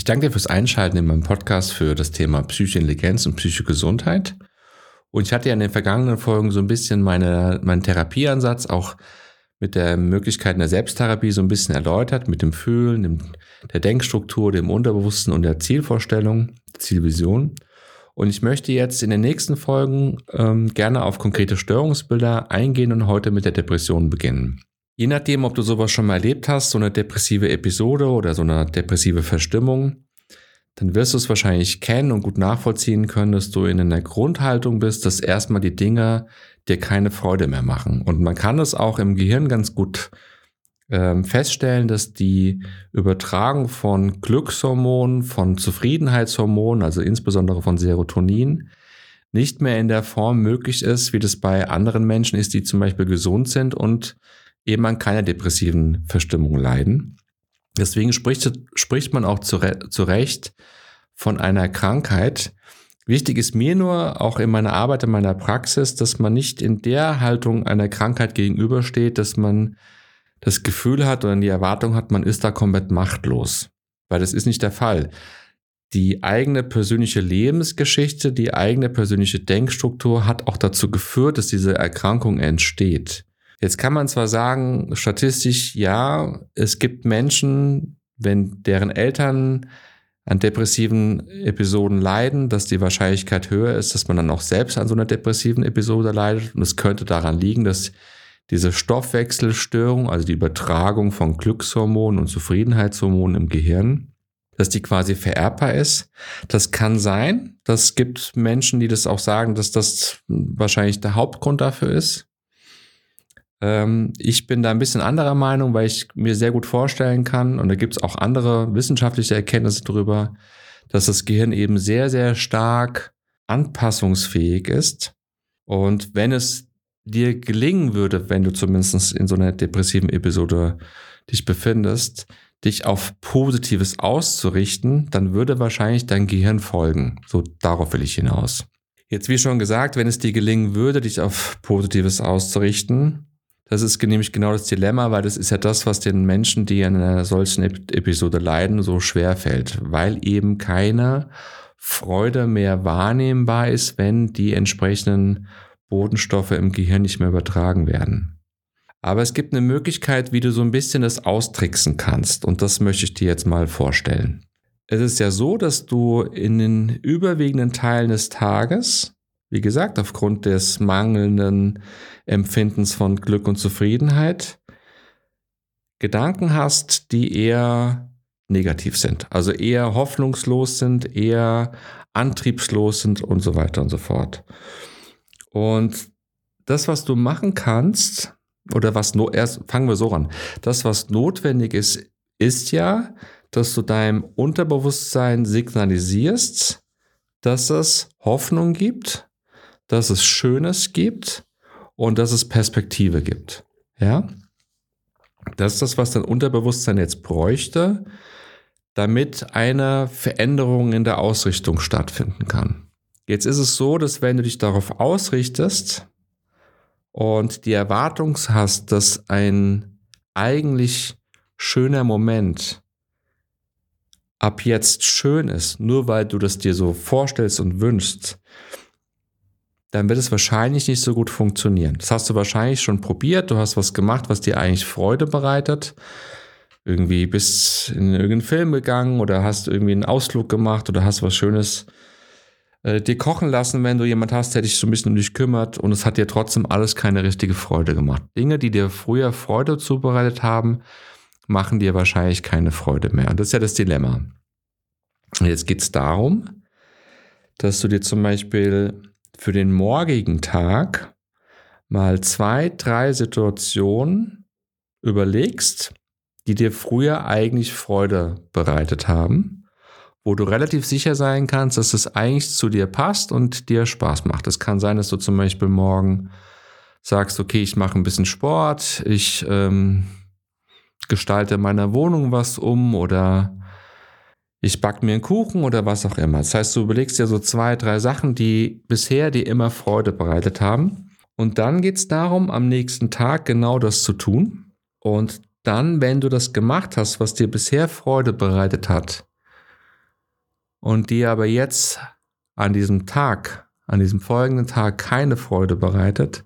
Ich danke dir fürs Einschalten in meinem Podcast für das Thema Psychointelligenz und Psychogesundheit. Und ich hatte ja in den vergangenen Folgen so ein bisschen meine, meinen Therapieansatz auch mit der Möglichkeit der Selbsttherapie so ein bisschen erläutert, mit dem Fühlen, dem, der Denkstruktur, dem Unterbewussten und der Zielvorstellung, Zielvision. Und ich möchte jetzt in den nächsten Folgen ähm, gerne auf konkrete Störungsbilder eingehen und heute mit der Depression beginnen. Je nachdem, ob du sowas schon mal erlebt hast, so eine depressive Episode oder so eine depressive Verstimmung, dann wirst du es wahrscheinlich kennen und gut nachvollziehen können, dass du in einer Grundhaltung bist, dass erstmal die Dinge dir keine Freude mehr machen. Und man kann es auch im Gehirn ganz gut ähm, feststellen, dass die Übertragung von Glückshormonen, von Zufriedenheitshormonen, also insbesondere von Serotonin, nicht mehr in der Form möglich ist, wie das bei anderen Menschen ist, die zum Beispiel gesund sind und eben an keiner depressiven Verstimmung leiden. Deswegen spricht, spricht man auch zu, zu Recht von einer Krankheit. Wichtig ist mir nur, auch in meiner Arbeit, in meiner Praxis, dass man nicht in der Haltung einer Krankheit gegenübersteht, dass man das Gefühl hat oder die Erwartung hat, man ist da komplett machtlos. Weil das ist nicht der Fall. Die eigene persönliche Lebensgeschichte, die eigene persönliche Denkstruktur hat auch dazu geführt, dass diese Erkrankung entsteht. Jetzt kann man zwar sagen, statistisch ja, es gibt Menschen, wenn deren Eltern an depressiven Episoden leiden, dass die Wahrscheinlichkeit höher ist, dass man dann auch selbst an so einer depressiven Episode leidet. Und es könnte daran liegen, dass diese Stoffwechselstörung, also die Übertragung von Glückshormonen und Zufriedenheitshormonen im Gehirn, dass die quasi vererbbar ist. Das kann sein. Das gibt Menschen, die das auch sagen, dass das wahrscheinlich der Hauptgrund dafür ist. Ähm, ich bin da ein bisschen anderer Meinung, weil ich mir sehr gut vorstellen kann, und da gibt es auch andere wissenschaftliche Erkenntnisse darüber, dass das Gehirn eben sehr, sehr stark anpassungsfähig ist. Und wenn es dir gelingen würde, wenn du zumindest in so einer depressiven Episode dich befindest, dich auf Positives auszurichten, dann würde wahrscheinlich dein Gehirn folgen. So darauf will ich hinaus. Jetzt, wie schon gesagt, wenn es dir gelingen würde, dich auf Positives auszurichten, das ist nämlich genau das Dilemma, weil das ist ja das, was den Menschen, die an einer solchen Episode leiden, so schwer fällt, weil eben keine Freude mehr wahrnehmbar ist, wenn die entsprechenden Bodenstoffe im Gehirn nicht mehr übertragen werden. Aber es gibt eine Möglichkeit, wie du so ein bisschen das austricksen kannst und das möchte ich dir jetzt mal vorstellen. Es ist ja so, dass du in den überwiegenden Teilen des Tages wie gesagt, aufgrund des mangelnden Empfindens von Glück und Zufriedenheit Gedanken hast, die eher negativ sind, also eher hoffnungslos sind, eher antriebslos sind und so weiter und so fort. Und das, was du machen kannst, oder was no erst fangen wir so an. Das, was notwendig ist, ist ja, dass du deinem Unterbewusstsein signalisierst, dass es Hoffnung gibt, dass es Schönes gibt und dass es Perspektive gibt. Ja? Das ist das, was dein Unterbewusstsein jetzt bräuchte, damit eine Veränderung in der Ausrichtung stattfinden kann. Jetzt ist es so, dass wenn du dich darauf ausrichtest und die Erwartung hast, dass ein eigentlich schöner Moment ab jetzt schön ist, nur weil du das dir so vorstellst und wünschst, dann wird es wahrscheinlich nicht so gut funktionieren. Das hast du wahrscheinlich schon probiert, du hast was gemacht, was dir eigentlich Freude bereitet. Irgendwie bist in irgendeinen Film gegangen oder hast irgendwie einen Ausflug gemacht oder hast was Schönes äh, dir kochen lassen, wenn du jemand hast, der dich so ein bisschen um dich kümmert und es hat dir trotzdem alles keine richtige Freude gemacht. Dinge, die dir früher Freude zubereitet haben, machen dir wahrscheinlich keine Freude mehr. Und das ist ja das Dilemma. Und jetzt geht es darum, dass du dir zum Beispiel für den morgigen Tag mal zwei, drei Situationen überlegst, die dir früher eigentlich Freude bereitet haben, wo du relativ sicher sein kannst, dass es eigentlich zu dir passt und dir Spaß macht. Es kann sein, dass du zum Beispiel morgen sagst, okay, ich mache ein bisschen Sport, ich ähm, gestalte meiner Wohnung was um oder ich back mir einen Kuchen oder was auch immer. Das heißt, du überlegst dir so zwei, drei Sachen, die bisher dir immer Freude bereitet haben. Und dann geht es darum, am nächsten Tag genau das zu tun. Und dann, wenn du das gemacht hast, was dir bisher Freude bereitet hat, und dir aber jetzt an diesem Tag, an diesem folgenden Tag keine Freude bereitet,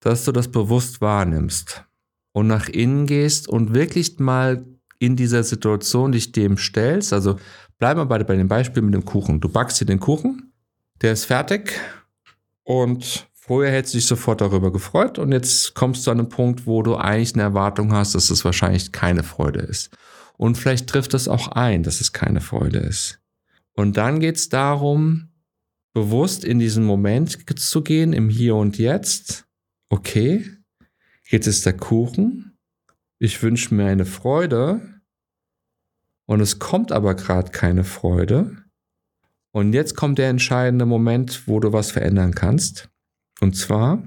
dass du das bewusst wahrnimmst und nach innen gehst und wirklich mal in dieser Situation dich dem stellst. Also bleib mal bei, bei dem Beispiel mit dem Kuchen. Du backst dir den Kuchen, der ist fertig und vorher hättest du dich sofort darüber gefreut und jetzt kommst du an einen Punkt, wo du eigentlich eine Erwartung hast, dass es wahrscheinlich keine Freude ist. Und vielleicht trifft es auch ein, dass es keine Freude ist. Und dann geht es darum, bewusst in diesen Moment zu gehen, im Hier und Jetzt. Okay, jetzt ist der Kuchen. Ich wünsche mir eine Freude. Und es kommt aber gerade keine Freude. Und jetzt kommt der entscheidende Moment, wo du was verändern kannst. Und zwar,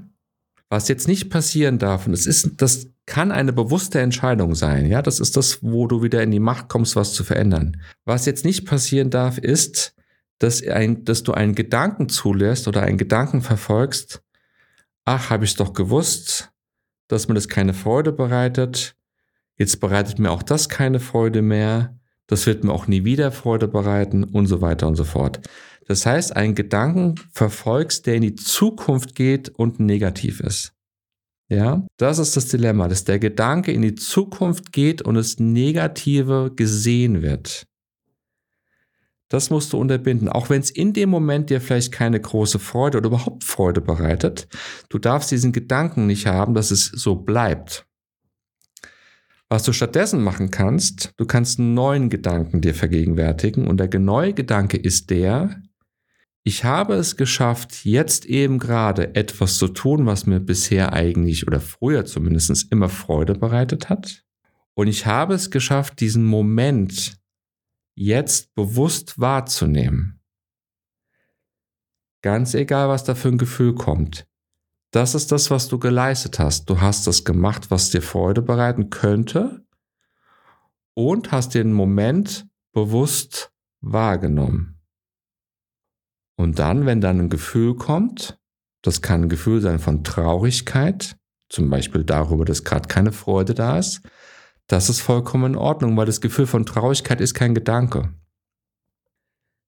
was jetzt nicht passieren darf, und es ist, das kann eine bewusste Entscheidung sein. Ja, das ist das, wo du wieder in die Macht kommst, was zu verändern. Was jetzt nicht passieren darf, ist, dass, ein, dass du einen Gedanken zulässt oder einen Gedanken verfolgst. Ach, habe ich doch gewusst, dass mir das keine Freude bereitet. Jetzt bereitet mir auch das keine Freude mehr. Das wird mir auch nie wieder Freude bereiten und so weiter und so fort. Das heißt, einen Gedanken verfolgst, der in die Zukunft geht und negativ ist. Ja, das ist das Dilemma, dass der Gedanke in die Zukunft geht und das Negative gesehen wird. Das musst du unterbinden, auch wenn es in dem Moment dir vielleicht keine große Freude oder überhaupt Freude bereitet. Du darfst diesen Gedanken nicht haben, dass es so bleibt. Was du stattdessen machen kannst, du kannst einen neuen Gedanken dir vergegenwärtigen und der neue Gedanke ist der, ich habe es geschafft, jetzt eben gerade etwas zu tun, was mir bisher eigentlich oder früher zumindest immer Freude bereitet hat. Und ich habe es geschafft, diesen Moment jetzt bewusst wahrzunehmen. Ganz egal, was da für ein Gefühl kommt. Das ist das, was du geleistet hast. Du hast das gemacht, was dir Freude bereiten könnte und hast den Moment bewusst wahrgenommen. Und dann, wenn dann ein Gefühl kommt, das kann ein Gefühl sein von Traurigkeit, zum Beispiel darüber, dass gerade keine Freude da ist, das ist vollkommen in Ordnung, weil das Gefühl von Traurigkeit ist kein Gedanke.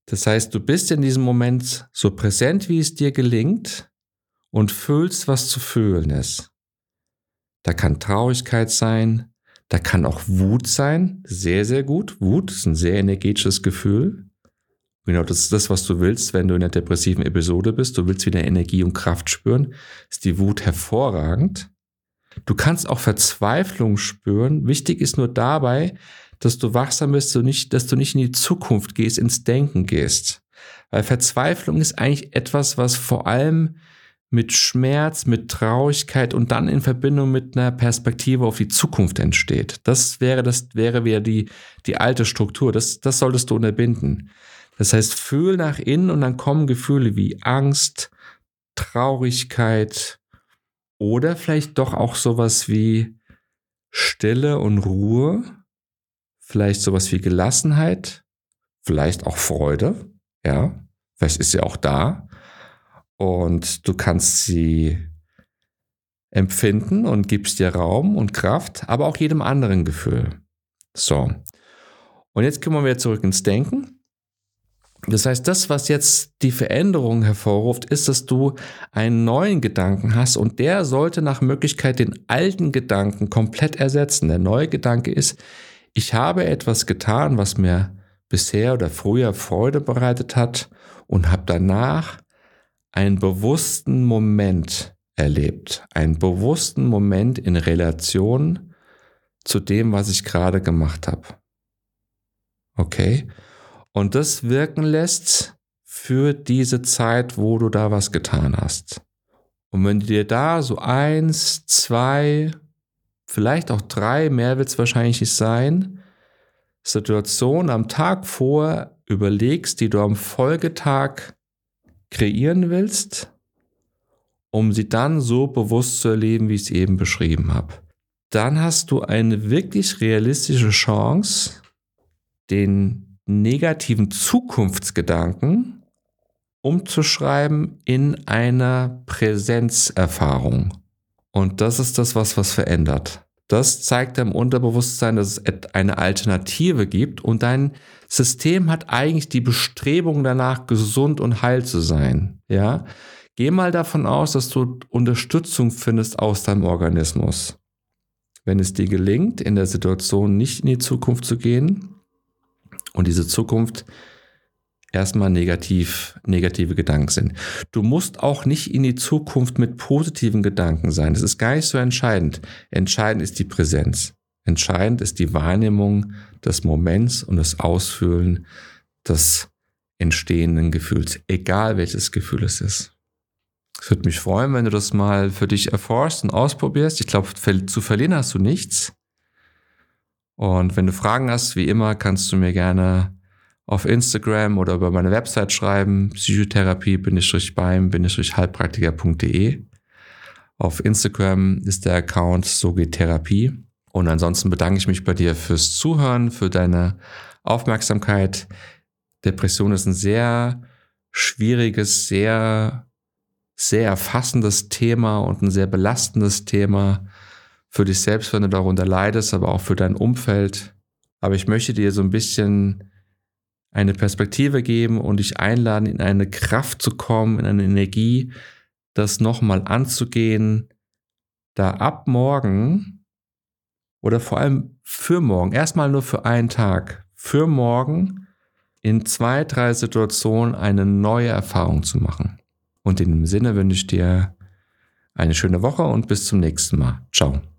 Das heißt, du bist in diesem Moment so präsent, wie es dir gelingt und fühlst, was zu fühlen ist. Da kann Traurigkeit sein, da kann auch Wut sein, sehr, sehr gut. Wut ist ein sehr energetisches Gefühl. Genau, das ist das, was du willst, wenn du in einer depressiven Episode bist. Du willst wieder Energie und Kraft spüren. Ist die Wut hervorragend. Du kannst auch Verzweiflung spüren. Wichtig ist nur dabei, dass du wachsam bist, und nicht, dass du nicht in die Zukunft gehst, ins Denken gehst. Weil Verzweiflung ist eigentlich etwas, was vor allem mit Schmerz, mit Traurigkeit und dann in Verbindung mit einer Perspektive auf die Zukunft entsteht. Das wäre, das wäre wieder die, die alte Struktur. Das, das solltest du unterbinden. Das heißt, fühl nach innen und dann kommen Gefühle wie Angst, Traurigkeit oder vielleicht doch auch sowas wie Stille und Ruhe, vielleicht sowas wie Gelassenheit, vielleicht auch Freude, ja, vielleicht ist sie auch da und du kannst sie empfinden und gibst dir Raum und Kraft, aber auch jedem anderen Gefühl. So. Und jetzt kommen wir zurück ins Denken. Das heißt, das, was jetzt die Veränderung hervorruft, ist, dass du einen neuen Gedanken hast und der sollte nach Möglichkeit den alten Gedanken komplett ersetzen. Der neue Gedanke ist, ich habe etwas getan, was mir bisher oder früher Freude bereitet hat und habe danach einen bewussten Moment erlebt, einen bewussten Moment in Relation zu dem, was ich gerade gemacht habe. Okay? und das wirken lässt für diese Zeit, wo du da was getan hast. Und wenn du dir da so eins, zwei, vielleicht auch drei, mehr wird es wahrscheinlich nicht sein, Situationen am Tag vor überlegst, die du am Folgetag kreieren willst, um sie dann so bewusst zu erleben, wie ich es eben beschrieben habe. Dann hast du eine wirklich realistische Chance, den negativen Zukunftsgedanken umzuschreiben in einer Präsenzerfahrung. Und das ist das, was was verändert. Das zeigt dem Unterbewusstsein, dass es eine Alternative gibt und dein System hat eigentlich die Bestrebung danach, gesund und heil zu sein. Ja, geh mal davon aus, dass du Unterstützung findest aus deinem Organismus. Wenn es dir gelingt, in der Situation nicht in die Zukunft zu gehen und diese Zukunft erstmal negativ, negative Gedanken sind. Du musst auch nicht in die Zukunft mit positiven Gedanken sein. Das ist gar nicht so entscheidend. Entscheidend ist die Präsenz. Entscheidend ist die Wahrnehmung des Moments und das Ausfüllen des entstehenden Gefühls, egal welches Gefühl es ist. Es würde mich freuen, wenn du das mal für dich erforschst und ausprobierst. Ich glaube, zu verlieren hast du nichts. Und wenn du Fragen hast, wie immer, kannst du mir gerne auf Instagram oder über meine Website schreiben, psychotherapie-beim-heilpraktiker.de. Auf Instagram ist der Account So geht Therapie. Und ansonsten bedanke ich mich bei dir fürs Zuhören, für deine Aufmerksamkeit. Depression ist ein sehr schwieriges, sehr, sehr erfassendes Thema und ein sehr belastendes Thema für dich selbst, wenn du darunter leidest, aber auch für dein Umfeld. Aber ich möchte dir so ein bisschen eine Perspektive geben und dich einladen, in eine Kraft zu kommen, in eine Energie, das nochmal anzugehen, da ab morgen oder vor allem für morgen, erstmal nur für einen Tag, für morgen in zwei, drei Situationen eine neue Erfahrung zu machen. Und in dem Sinne wünsche ich dir eine schöne Woche und bis zum nächsten Mal. Ciao.